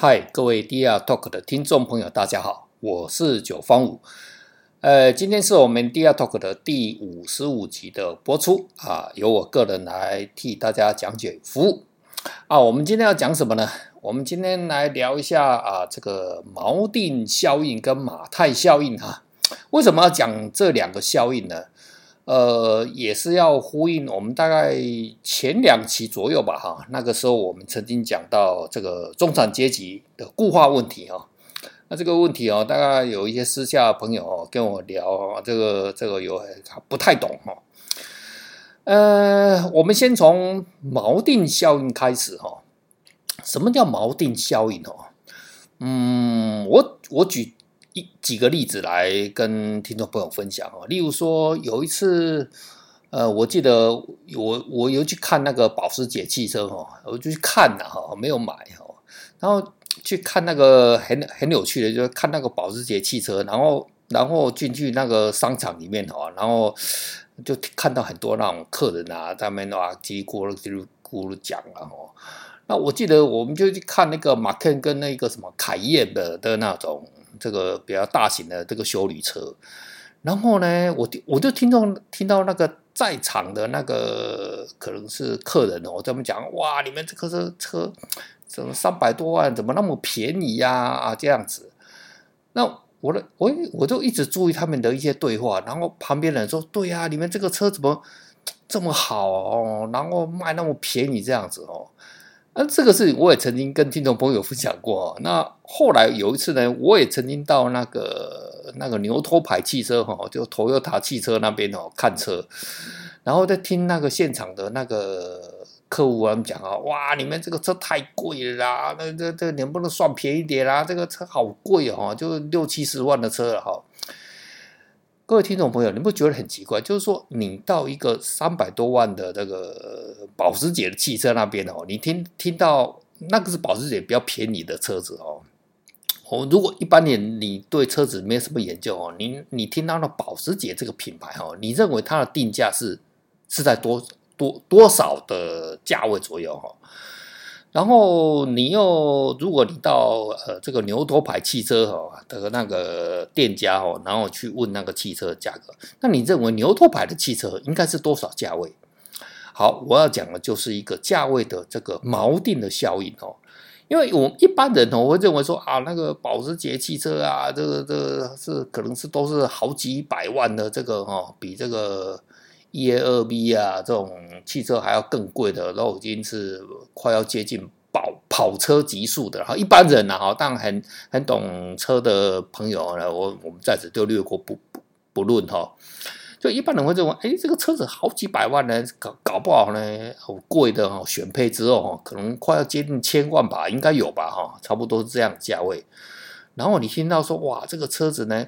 嗨，各位 DR Talk 的听众朋友，大家好，我是九方五。呃，今天是我们 DR Talk 的第五十五集的播出啊，由我个人来替大家讲解服务啊。我们今天要讲什么呢？我们今天来聊一下啊，这个锚定效应跟马太效应哈。为什么要讲这两个效应呢？呃，也是要呼应我们大概前两期左右吧，哈，那个时候我们曾经讲到这个中产阶级的固化问题哈。那这个问题哦，大概有一些私下朋友跟我聊，这个这个有不太懂哈。呃，我们先从锚定效应开始哈。什么叫锚定效应哦？嗯，我我举。几个例子来跟听众朋友分享哦，例如说有一次，呃，我记得我我有去看那个保时捷汽车哈，我就去看了哈，没有买哈，然后去看那个很很有趣的，就是看那个保时捷汽车，然后然后进去那个商场里面哈，然后就看到很多那种客人啊，他们啊叽里咕噜叽里咕噜讲啊，那我记得我们就去看那个马 ken 跟那个什么凯宴的的那种。这个比较大型的这个修旅车，然后呢，我我就听到听到那个在场的那个可能是客人哦，他们讲哇，你们这个车车怎么三百多万，怎么那么便宜呀？啊，这样子。那我的我我就一直注意他们的一些对话，然后旁边人说，对呀，你们这个车怎么这么好哦，然后卖那么便宜这样子哦。那这个事情我也曾经跟听众朋友分享过。那后来有一次呢，我也曾经到那个那个牛头牌汽车哈，就 Toyota 汽车那边哦看车，然后在听那个现场的那个客户他们讲啊，哇，你们这个车太贵了啦，那这这能不能算便宜点啦？这个车好贵哦，就六七十万的车了哈。各位听众朋友，你不觉得很奇怪？就是说，你到一个三百多万的这个保时捷的汽车那边哦，你听听到那个是保时捷比较便宜的车子哦。哦，如果一般人你对车子没什么研究哦，你你听到了保时捷这个品牌哦，你认为它的定价是是在多多多少的价位左右哈？然后你又，如果你到呃这个牛头牌汽车哈的那个店家哈，然后去问那个汽车价格，那你认为牛头牌的汽车应该是多少价位？好，我要讲的就是一个价位的这个锚定的效应哦，因为我一般人哦会认为说啊，那个保时捷汽车啊，这个这个是可能是都是好几百万的这个哈，比这个。E a 二 B 啊，这种汽车还要更贵的，都已经是快要接近跑跑车级数的。哈，一般人呢，哈，当然很很懂车的朋友呢，我我们在此就略过不不不论哈。就一般人会认为，哎，这个车子好几百万呢，搞搞不好呢，好贵的哈，选配之后哈，可能快要接近千万吧，应该有吧哈，差不多是这样价位。然后你听到说，哇，这个车子呢？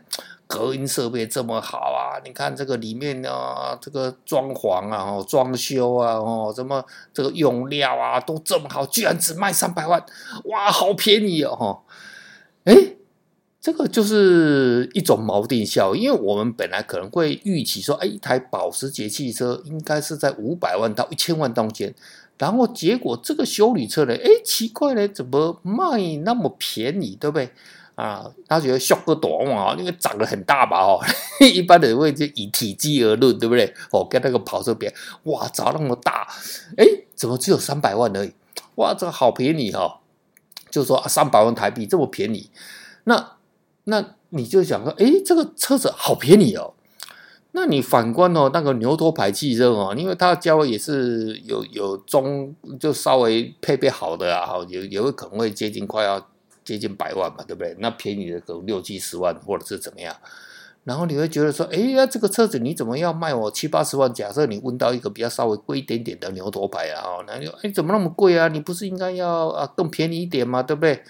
隔音设备这么好啊！你看这个里面啊，这个装潢啊，哦，装修啊，哦，什么这个用料啊，都这么好，居然只卖三百万，哇，好便宜哦！哎，这个就是一种锚定效，因为我们本来可能会预期说，哎，一台保时捷汽车应该是在五百万到一千万中间，然后结果这个修理车呢，哎，奇怪呢，怎么卖那么便宜，对不对？啊，他觉得效果短嘛，因为长得很大吧，哦，一般人会就以体积而论，对不对？哦，跟那个跑车比，哇，长那么大，哎，怎么只有三百万而已？哇，这个好便宜哈，哦！就说三百万台币这么便宜，那那你就想说，哎，这个车子好便宜哦。那你反观哦，那个牛头牌汽车哦，因为它的价位也是有有中，就稍微配备好的啊，有有可能会接近快要。接近百万嘛，对不对？那便宜的可能六七十万，或者是怎么样？然后你会觉得说，哎呀，这个车子你怎么要卖我七八十万？假设你问到一个比较稍微贵一点点的牛头牌啊，哦，那就哎，怎么那么贵啊？你不是应该要啊更便宜一点吗？对不对？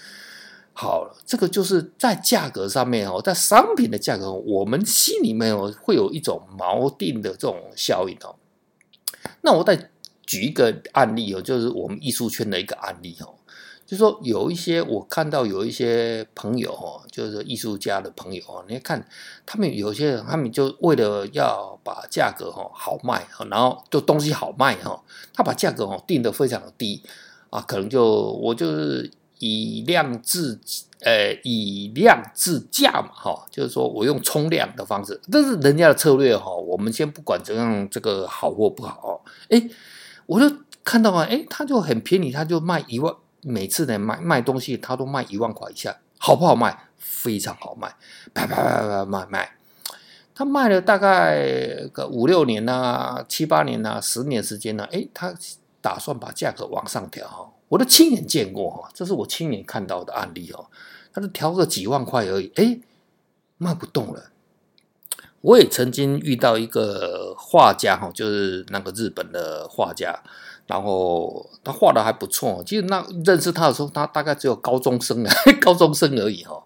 好了，这个就是在价格上面哦，在商品的价格，我们心里面哦会有一种锚定的这种效应哦。那我再举一个案例哦，就是我们艺术圈的一个案例哦。就是说有一些我看到有一些朋友哦，就是艺术家的朋友哦，你看他们有些人，他们就为了要把价格哈好卖，然后就东西好卖哈，他把价格哦定得非常的低啊，可能就我就是以量制，呃，以量制价嘛，哈，就是说我用冲量的方式，这是人家的策略哈。我们先不管怎样，这个好或不好，哎，我就看到啊，哎，他就很便宜，他就卖一万，每次呢卖卖东西，他都卖一万块以下，好不好卖？非常好卖，啪啪啪啪卖卖。他卖了大概个五六年呐、七八年呐、十年时间呢、啊，哎，他打算把价格往上调，我都亲眼见过哈，这是我亲眼看到的案例哦，他是调个几万块而已，哎，卖不动了。我也曾经遇到一个画家哈，就是那个日本的画家，然后他画的还不错，其实那认识他的时候，他大概只有高中生啊，高中生而已哈。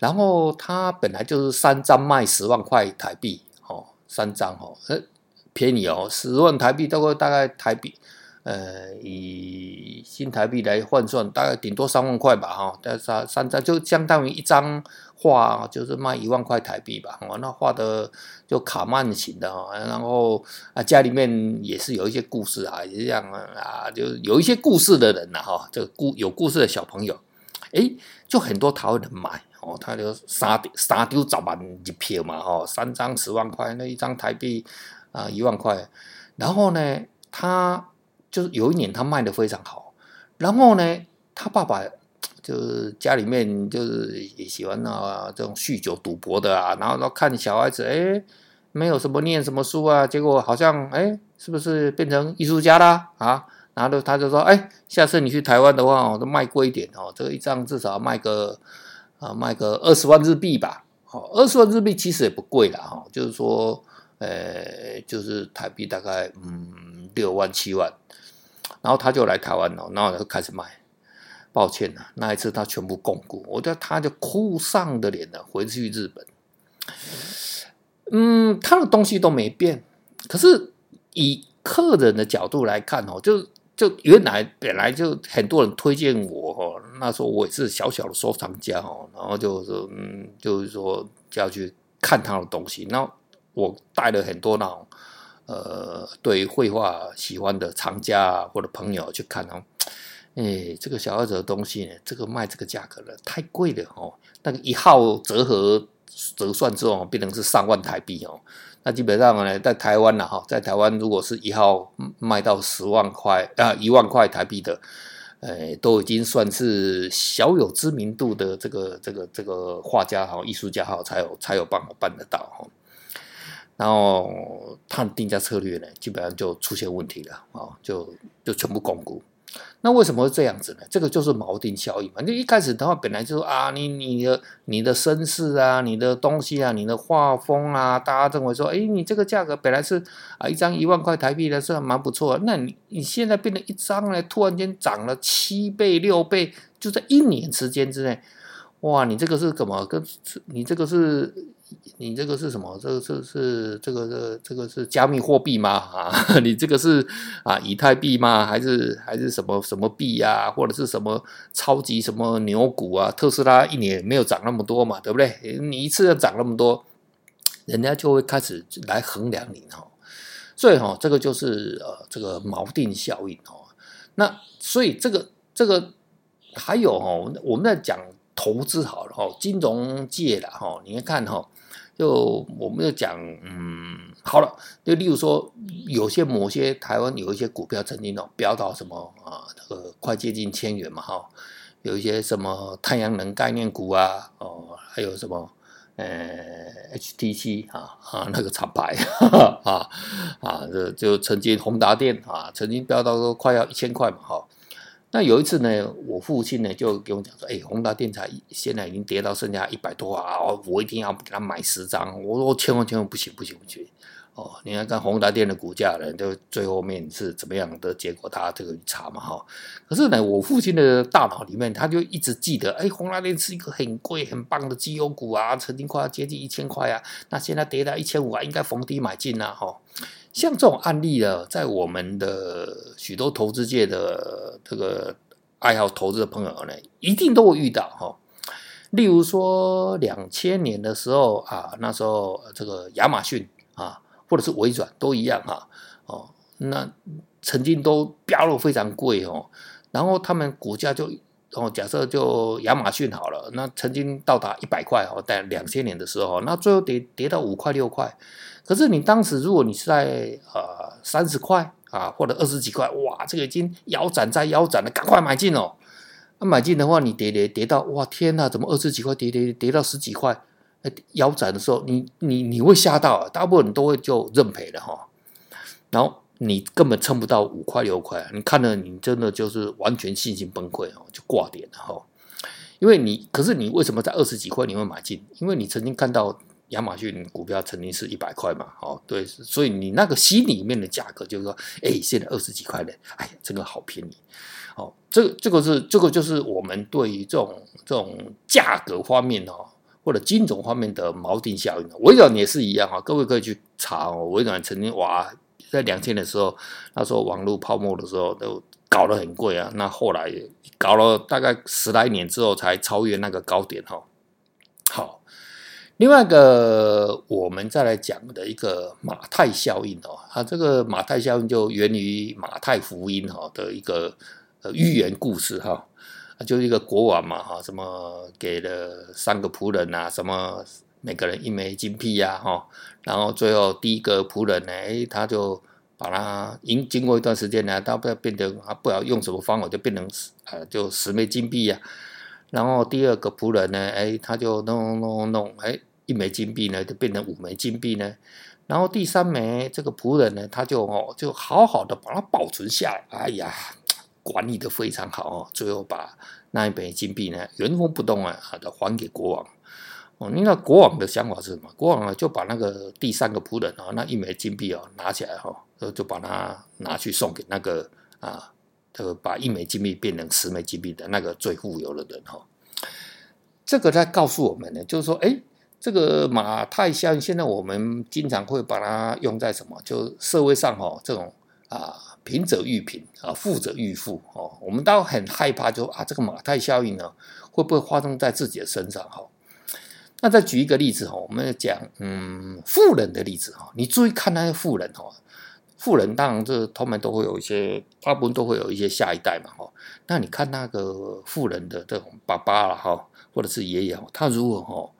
然后他本来就是三张卖十万块台币，哦，三张哦，便宜哦，十万台币大概大概台币，呃，以新台币来换算，大概顶多三万块吧，哈，三三张就相当于一张画，就是卖一万块台币吧，哦，那画的就卡曼型的，然后啊，家里面也是有一些故事啊，也这样啊，就有一些故事的人呐，哈，这个故有故事的小朋友，诶，就很多台湾人买。哦，他就三三丢十万一票嘛，哦，三张十万块，那一张台币啊一万块。然后呢，他就是有一年他卖的非常好。然后呢，他爸爸就是家里面就是也喜欢啊这种酗酒赌博的啊，然后都看小孩子哎，没有什么念什么书啊，结果好像哎，是不是变成艺术家啦啊？然后他就说哎，下次你去台湾的话，我都卖贵一点哦，这个一张至少卖个。啊，卖个二十万日币吧，好，二十万日币其实也不贵啦，哈，就是说，呃，就是台币大概嗯六万七万，然后他就来台湾了，然后就开始卖。抱歉了，那一次他全部供股，我觉得他就哭丧的脸了，回去日本。嗯，他的东西都没变，可是以客人的角度来看哦，就。就原来本来就很多人推荐我哦，那时候我也是小小的收藏家哦，然后就是嗯，就是说就要去看他的东西。那我带了很多那种呃，对绘画喜欢的藏家或者朋友去看哦。哎，这个小儿子的东西呢，这个卖这个价格了，太贵了哦。那个一号折合折算之后，变成是上万台币哦。那基本上呢，在台湾了哈，在台湾如果是一号卖到十万块啊，一万块台币的，呃，都已经算是小有知名度的这个这个这个画家哈、艺术家哈，才有才有办法办得到哈。然后他定价策略呢，基本上就出现问题了啊，就就全部巩固。那为什么会这样子呢？这个就是锚定效应嘛。就一开始的话，本来就说啊，你你的你的身世啊，你的东西啊，你的画风啊，大家认为说，哎，你这个价格本来是啊一张一万块台币的，是蛮不错的。那你你现在变成一张呢，突然间涨了七倍六倍，就在一年时间之内，哇，你这个是怎么跟？你这个是？你这个是什么？这个是是这个这这个是加密货币吗？啊，你这个是啊以太币吗？还是还是什么什么币呀？或者是什么超级什么牛股啊？特斯拉一年没有涨那么多嘛，对不对？你一次要涨那么多，人家就会开始来衡量你哈。所以哈，这个就是呃这个锚定效应哦。那所以这个这个还有哈，我们在讲投资好了哈，金融界的哈，你看哈。就我们就讲，嗯，好了，就例如说，有些某些台湾有一些股票曾经哦飙到什么啊，这个快接近千元嘛哈，有一些什么太阳能概念股啊，哦，还有什么呃 HTC 啊啊那个厂牌 啊啊，这就曾经宏达电啊曾经飙到都快要一千块嘛哈。那有一次呢，我父亲呢就跟我讲说：“哎，宏达电材现在已经跌到剩下一百多啊，我一定要给他买十张。”我说：“千万千万不行不行不行！哦，你看看宏达电的股价呢，就最后面是怎么样的结果，他这个查嘛哈。可是呢，我父亲的大脑里面他就一直记得，哎，宏达电是一个很贵很棒的绩优股啊，曾经快要接近一千块啊，那现在跌到一千五啊，应该逢低买进啊。哈。像这种案例呢，在我们的许多投资界的这个爱好投资的朋友呢，一定都会遇到哈。例如说，两千年的时候啊，那时候这个亚马逊啊，或者是微软都一样哈。哦，那曾经都飙了非常贵哦，然后他们股价就哦，假设就亚马逊好了，那曾经到达一百块哦，在两千年的时候，那最后跌跌到五块六块。可是你当时如果你是在呃三十块啊，或者二十几块，哇，这个已经腰斩再腰斩了，赶快买进哦。那、啊、买进的话，你跌跌跌到哇天呐，怎么二十几块跌跌跌到十几块？腰斩的时候，你你你会吓到，啊大部分人都会就认赔了哈。然后。你根本撑不到五块六块，你看了你真的就是完全信心崩溃哦，就挂点了哈。因为你，可是你为什么在二十几块你会买进？因为你曾经看到亚马逊股票曾经是一百块嘛，哦，对，所以你那个心里面的价格就是说，哎，现在二十几块的，哎呀，这个好便宜，哦，这个这个是这个就是我们对于这种这种价格方面哦，或者金融方面的锚定效应，微软也是一样啊，各位可以去查哦，微软曾经哇。在两千的时候，那时候网络泡沫的时候都搞得很贵啊。那后来搞了大概十来年之后，才超越那个高点哈。另外一个我们再来讲的一个马太效应哦，啊，这个马太效应就源于马太福音哈的一个呃寓言故事哈，就是一个国王嘛哈，什么给了三个仆人啊，什么。每个人一枚金币呀，哈，然后最后第一个仆人呢，哎，他就把他经经过一段时间呢，他不要变成啊，不知道用什么方法就变成呃，就十枚金币呀。然后第二个仆人呢，哎，他就弄弄弄，哎，一枚金币呢就变成五枚金币呢。然后第三枚这个仆人呢，他就哦，就好好的把它保存下来，哎呀，管理的非常好哦。最后把那一枚金币呢原封不动啊，的还给国王。哦，你那国王的想法是什么？国王啊，就把那个第三个仆人啊，那一枚金币啊拿起来哈，就就把它拿去送给那个啊，呃把一枚金币变成十枚金币的那个最富有的人哈。这个在告诉我们呢，就是说，哎，这个马太效应，现在我们经常会把它用在什么？就社会上哈，这种啊，贫者愈贫啊，富者愈富哦。我们都很害怕就，就啊，这个马太效应呢，会不会发生在自己的身上哈？那再举一个例子哈，我们讲嗯富人的例子哈，你注意看那些富人哈，富人当然这他们都会有一些，大部分都会有一些下一代嘛哈。那你看那个富人的这种爸爸了哈，或者是爷爷，他如果哈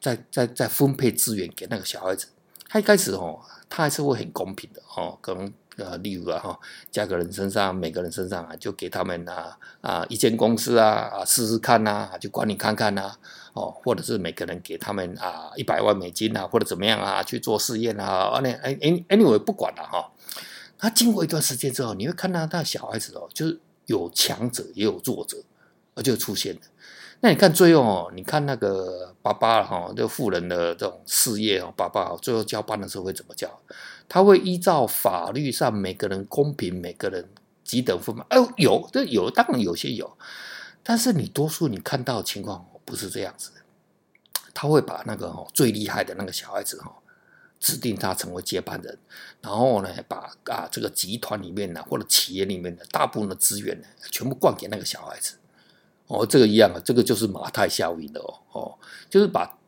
在在在分配资源给那个小孩子，他一开始哈，他还是会很公平的哈，可能。呃，例如啊，哈，加个人身上，每个人身上啊，就给他们啊啊一间公司啊啊试试看呐、啊，就管理看看呐、啊，哦，或者是每个人给他们啊一百万美金啊，或者怎么样啊去做试验啊，那哎哎 anyway 不管了哈。那经过一段时间之后，你会看到那小孩子哦，就是有强者也有弱者，而就出现了。那你看最后哦，你看那个爸爸哈，这个富人的这种事业哦，爸爸最后交班的时候会怎么交？他会依照法律上每个人公平，每个人几等分吗？哦，有，这有，当然有些有，但是你多数你看到的情况不是这样子的。他会把那个最厉害的那个小孩子哈，指定他成为接班人，然后呢，把啊这个集团里面呢或者企业里面的大部分的资源呢，全部灌给那个小孩子。哦，这个一样啊，这个就是马太效应的哦，哦，就是把。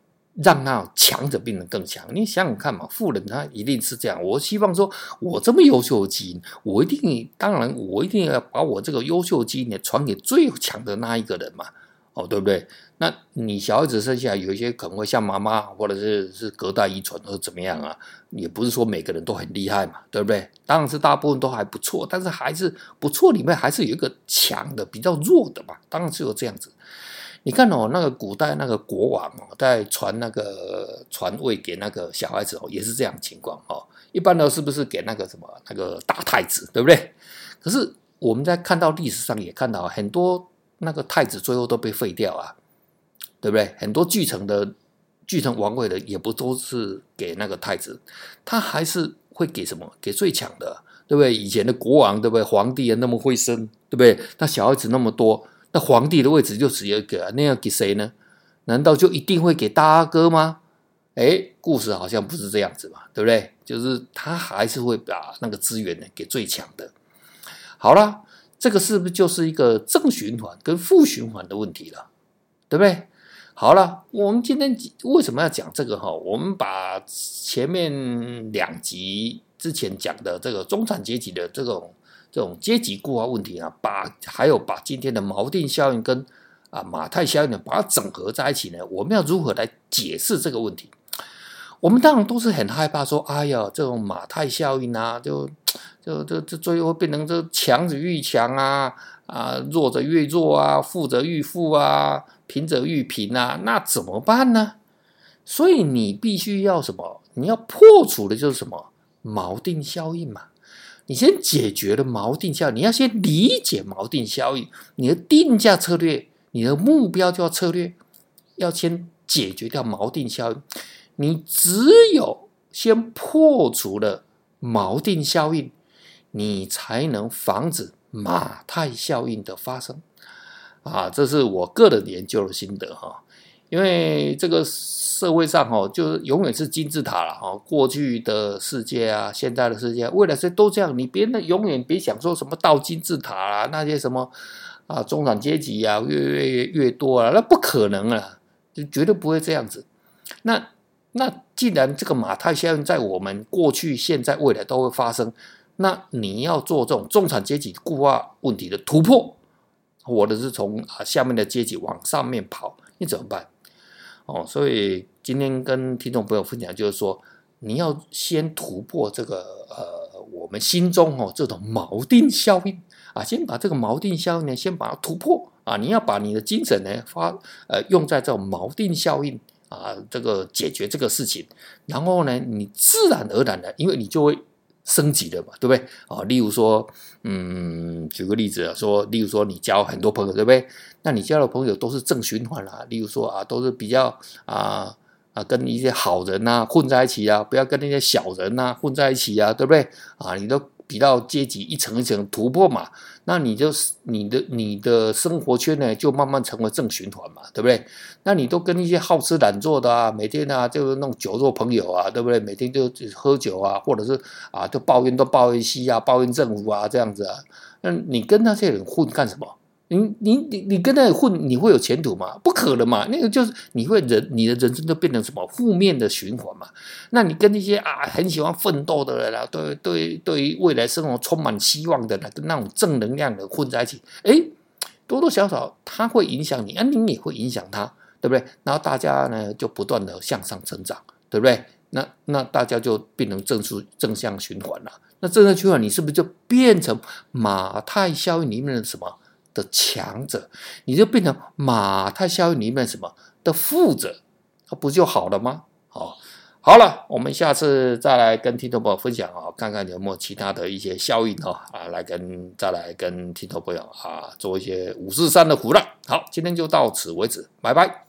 让那强者变得更强，你想想看嘛，富人他一定是这样。我希望说，我这么优秀的基因，我一定，当然，我一定要把我这个优秀基因呢传给最强的那一个人嘛，哦，对不对？那你小孩子生下来有一些可能会像妈妈，或者是是隔代遗传，或者怎么样啊？也不是说每个人都很厉害嘛，对不对？当然是大部分都还不错，但是还是不错里面还是有一个强的，比较弱的嘛，当然是有这样子。你看哦，那个古代那个国王哦，在传那个传位给那个小孩子哦，也是这样情况哦。一般呢，是不是给那个什么那个大太子，对不对？可是我们在看到历史上也看到很多那个太子最后都被废掉啊，对不对？很多继承的继承王位的也不都是给那个太子，他还是会给什么？给最强的，对不对？以前的国王，对不对？皇帝那么会生，对不对？那小孩子那么多。那皇帝的位置就只有一个，那要给谁呢？难道就一定会给大阿哥吗？哎，故事好像不是这样子嘛，对不对？就是他还是会把那个资源呢给最强的。好了，这个是不是就是一个正循环跟负循环的问题了？对不对？好了，我们今天为什么要讲这个哈？我们把前面两集之前讲的这个中产阶级的这种。这种阶级固化问题啊，把还有把今天的锚定效应跟啊马太效应呢，把它整合在一起呢，我们要如何来解释这个问题？我们当然都是很害怕说，哎呀，这种马太效应啊，就就就就最后变成这强者愈强啊，啊弱者愈弱啊，富者愈富啊，贫者愈贫啊，那怎么办呢？所以你必须要什么？你要破除的就是什么？锚定效应嘛。你先解决了锚定效应，你要先理解锚定效应，你的定价策略，你的目标就要策略，要先解决掉锚定效应。你只有先破除了锚定效应，你才能防止马太效应的发生。啊，这是我个人研究的心得哈。因为这个社会上哈，就是永远是金字塔了哈。过去的世界啊，现在的世界，未来是都这样。你别那永远别想说什么倒金字塔啊，那些什么啊，中产阶级啊，越越越多啊，那不可能啊，就绝对不会这样子。那。那既然这个马太效应在我们过去、现在、未来都会发生，那你要做这种中产阶级固化问题的突破，或者是从啊下面的阶级往上面跑，你怎么办？哦，所以今天跟听众朋友分享，就是说你要先突破这个呃我们心中哦这种锚定效应啊，先把这个锚定效应呢先把它突破啊，你要把你的精神呢发呃用在这种锚定效应。啊，这个解决这个事情，然后呢，你自然而然的，因为你就会升级了嘛，对不对？啊，例如说，嗯，举个例子啊，说，例如说你交很多朋友，对不对？那你交的朋友都是正循环啦，例如说啊，都是比较啊啊，跟一些好人呐、啊、混在一起啊，不要跟那些小人呐、啊、混在一起啊，对不对？啊，你都。比较阶级一层一层突破嘛，那你就是你的你的生活圈呢，就慢慢成为正循环嘛，对不对？那你都跟一些好吃懒做的啊，每天啊就是那种酒肉朋友啊，对不对？每天就喝酒啊，或者是啊就抱怨都抱怨西啊，抱怨政府啊这样子啊，那你跟那些人混干什么？你你你你跟那混，你会有前途吗？不可能嘛！那个就是你会人，你的人生就变成什么负面的循环嘛？那你跟那些啊很喜欢奋斗的人啊，对对，对于未来生活充满希望的人，跟那种正能量的混在一起，诶，多多少少他会影响你，啊，你也会影响他，对不对？然后大家呢就不断的向上成长，对不对？那那大家就变成正数正向循环了。那正向循环，你是不是就变成马太效应里面的什么？的强者，你就变成马太效应里面什么的负者，那不就好了吗？好，好了，我们下次再来跟听众朋友分享啊，看看有没有其他的一些效应啊，来跟再来跟听众朋友啊做一些五四三的胡乱。好，今天就到此为止，拜拜。